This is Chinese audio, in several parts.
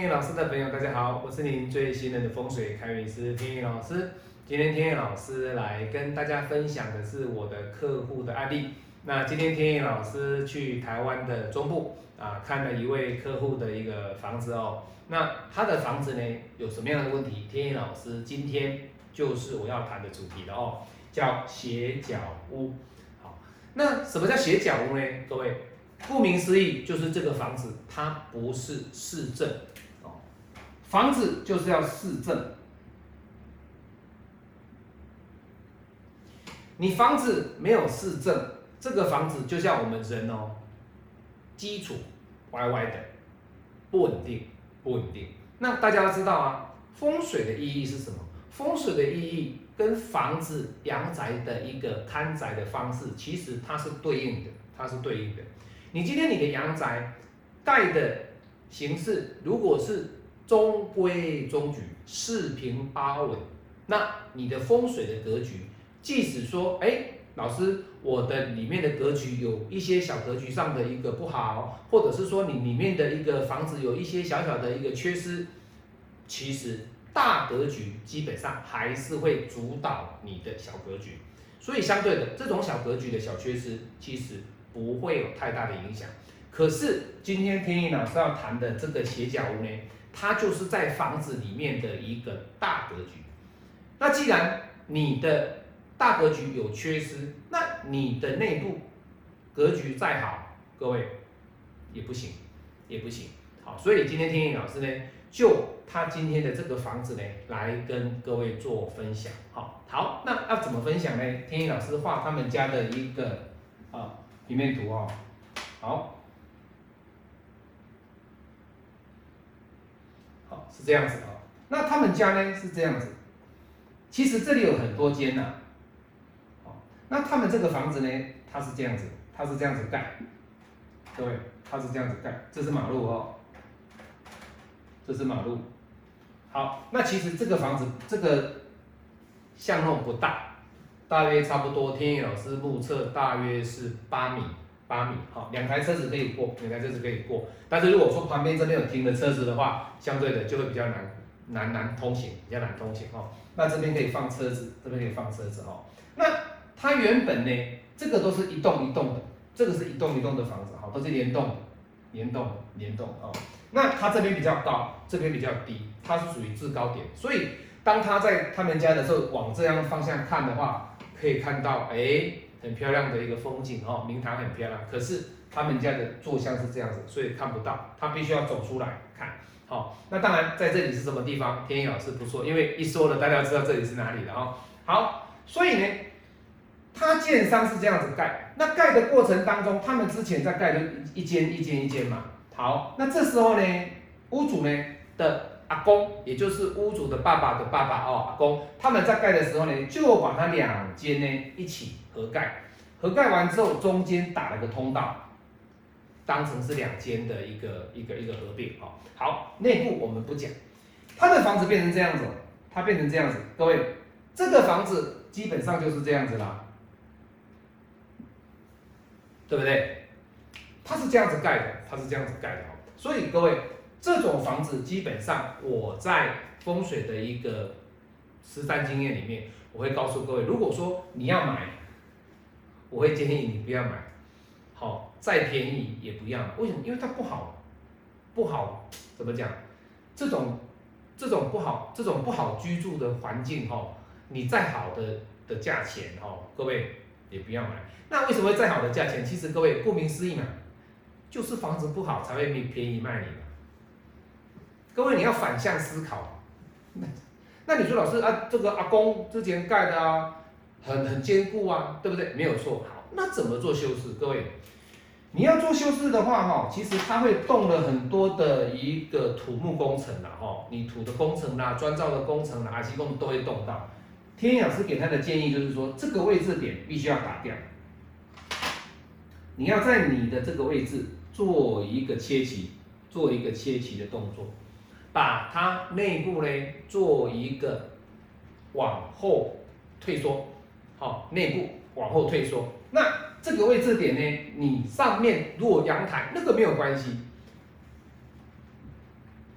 天野老师的朋友，大家好，我是您最信任的风水开运师天野老师。今天天野老师来跟大家分享的是我的客户的案例。那今天天野老师去台湾的中部啊，看了一位客户的一个房子哦。那他的房子呢有什么样的问题？天野老师今天就是我要谈的主题了哦，叫斜角屋。好，那什么叫斜角屋呢？各位？顾名思义，就是这个房子它不是市政，房子就是要市政。你房子没有市政，这个房子就像我们人哦，基础歪歪的，不稳定，不稳定。那大家要知道啊，风水的意义是什么？风水的意义跟房子阳宅的一个看宅的方式，其实它是对应的，它是对应的。你今天你的阳宅盖的形式，如果是中规中矩、四平八稳，那你的风水的格局，即使说，哎，老师，我的里面的格局有一些小格局上的一个不好，或者是说你里面的一个房子有一些小小的一个缺失，其实大格局基本上还是会主导你的小格局，所以相对的这种小格局的小缺失，其实。不会有太大的影响，可是今天天意老师要谈的这个斜角屋呢，它就是在房子里面的一个大格局。那既然你的大格局有缺失，那你的内部格局再好，各位也不行，也不行。好，所以今天天意老师呢，就他今天的这个房子呢，来跟各位做分享。好，好，那要怎么分享呢？天意老师画他们家的一个啊。平面图哦，好，好是这样子啊。那他们家呢是这样子，其实这里有很多间呐。好，那他们这个房子呢，它是这样子，它是这样子盖。各位，它是这样子盖，这是马路哦，这是马路。好，那其实这个房子这个巷弄不大。大约差不多，天野老师目测大约是八米，八米，好，两台车子可以过，两台车子可以过。但是如果说旁边这边有停的车子的话，相对的就会比较难，难难通行，比较难通行哦。那这边可以放车子，这边可以放车子哦。那它原本呢，这个都是一栋一栋的，这个是一栋一栋的房子，哈，都是联动，联动，联动哦。那它这边比较高，这边比较低，它是属于制高点，所以当他在他们家的时候，往这样方向看的话。可以看到，哎，很漂亮的一个风景哦，明堂很漂亮。可是他们家的坐向是这样子，所以看不到，他必须要走出来看。好，那当然在这里是什么地方？天意老师不说，因为一说了，大家知道这里是哪里了哦。好，所以呢，他建商是这样子盖，那盖的过程当中，他们之前在盖的一间一间一间嘛。好，那这时候呢，屋主呢的。阿公，也就是屋主的爸爸的爸爸哦，阿公，他们在盖的时候呢，就把它两间呢一起合盖，合盖完之后，中间打了个通道，当成是两间的一个一个一个合并哦。好，内部我们不讲，他的房子变成这样子，它变成这样子，各位，这个房子基本上就是这样子啦，对不对？它是这样子盖的，它是这样子盖的哦，所以各位。这种房子基本上我在风水的一个实战经验里面，我会告诉各位，如果说你要买，我会建议你不要买，好，再便宜也不要。为什么？因为它不好，不好怎么讲？这种这种不好，这种不好居住的环境哈，你再好的的价钱哈，各位也不要买。那为什么会再好的价钱？其实各位顾名思义嘛，就是房子不好才会便便宜卖你嘛。各位，你要反向思考。那你说，老师啊，这个阿公之前盖的啊，很很坚固啊，对不对？没有错。好，那怎么做修饰？各位，你要做修饰的话，哈，其实它会动了很多的一个土木工程啦，哈，你土的工程啦、砖造的工程啦、IT 工都会动到。天老师给他的建议就是说，这个位置点必须要打掉。你要在你的这个位置做一个切齐，做一个切齐的动作。把它内部呢做一个往后退缩，好，内部往后退缩。那这个位置点呢，你上面如果阳台那个没有关系，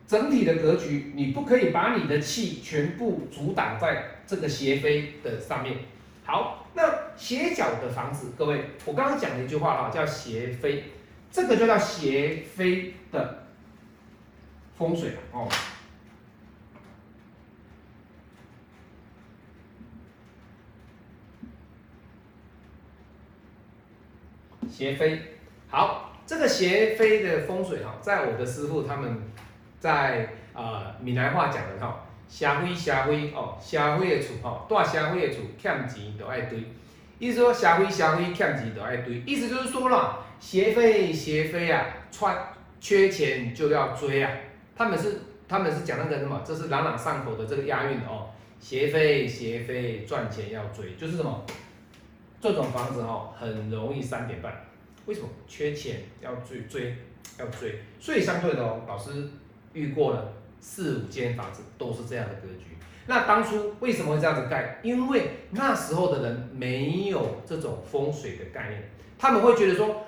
整体的格局，你不可以把你的气全部阻挡在这个斜飞的上面。好，那斜角的房子，各位，我刚刚讲了一句话哈，叫斜飞，这个就叫斜飞的风水哦。斜飞，好，这个斜飞的风水哈，在我的师傅他们在呃闽南话讲的哈，斜飞斜飞哦，斜飞的厝哦，大斜飞的厝欠钱都爱堆，意思说斜飞斜飞欠钱都爱堆，意思就是说了，斜飞斜飞啊，穿缺钱就要追啊，他们是他们是讲那个什么，这是朗朗上口的这个押韵哦，斜飞斜飞赚钱要追，就是什么？这种房子哈很容易三点半，为什么？缺钱要追追要追，所以相对的哦，老师遇过了四五间房子都是这样的格局。那当初为什么会这样子盖？因为那时候的人没有这种风水的概念，他们会觉得说，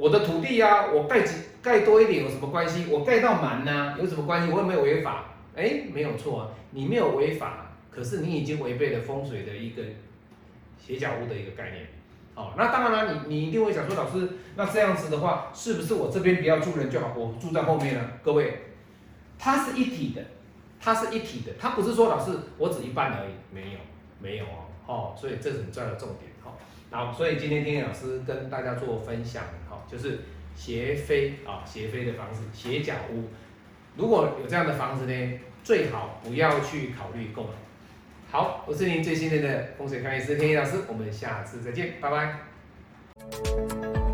我的土地呀，我盖几盖多一点有什么关系？我盖到满呢有什么关系？我有没有违法？哎，没有错啊，你没有违法，可是你已经违背了风水的一个。斜角屋的一个概念，好，那当然了，你你一定会想说，老师，那这样子的话，是不是我这边不要住人就好，我住在后面呢？各位，它是一体的，它是一体的，它不是说老师我只一半而已，没有，没有哦，哦，所以这是很重要的重点，好，然后所以今天天老师跟大家做分享，就是斜飞啊，斜飞的房子，斜角屋，如果有这样的房子呢，最好不要去考虑购买。好，我是您最信任的风水看运师天一老师，我们下次再见，拜拜。